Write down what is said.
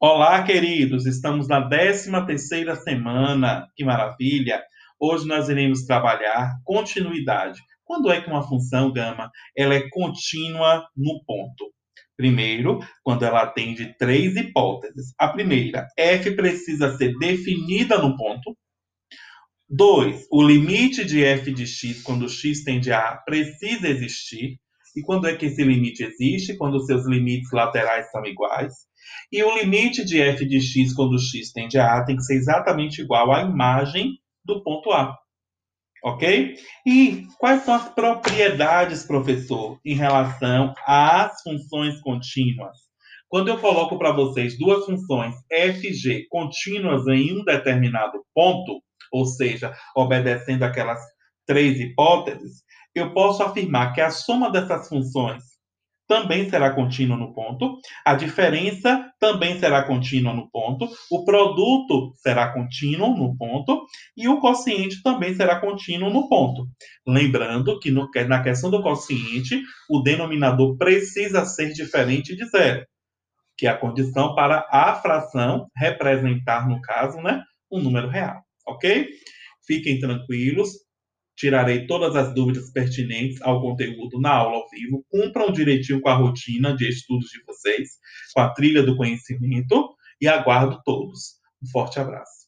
Olá, queridos, estamos na 13 terceira semana, que maravilha! Hoje nós iremos trabalhar continuidade. Quando é que uma função gama ela é contínua no ponto? Primeiro, quando ela atende três hipóteses. A primeira, f precisa ser definida no ponto. Dois, o limite de f de x, quando x tende a A, precisa existir. E quando é que esse limite existe? Quando os seus limites laterais são iguais. E o limite de f de x quando x tende a A tem que ser exatamente igual à imagem do ponto A. Ok? E quais são as propriedades, professor, em relação às funções contínuas? Quando eu coloco para vocês duas funções fg contínuas em um determinado ponto, ou seja, obedecendo aquelas três hipóteses, eu posso afirmar que a soma dessas funções também será contínua no ponto, a diferença também será contínua no ponto, o produto será contínuo no ponto e o quociente também será contínuo no ponto. Lembrando que no, na questão do quociente, o denominador precisa ser diferente de zero, que é a condição para a fração representar, no caso, né, um número real, ok? Fiquem tranquilos, tirarei todas as dúvidas pertinentes ao conteúdo na aula ao vivo. Cumpram direitinho com a rotina de estudos de vocês, com a trilha do conhecimento e aguardo todos. Um forte abraço.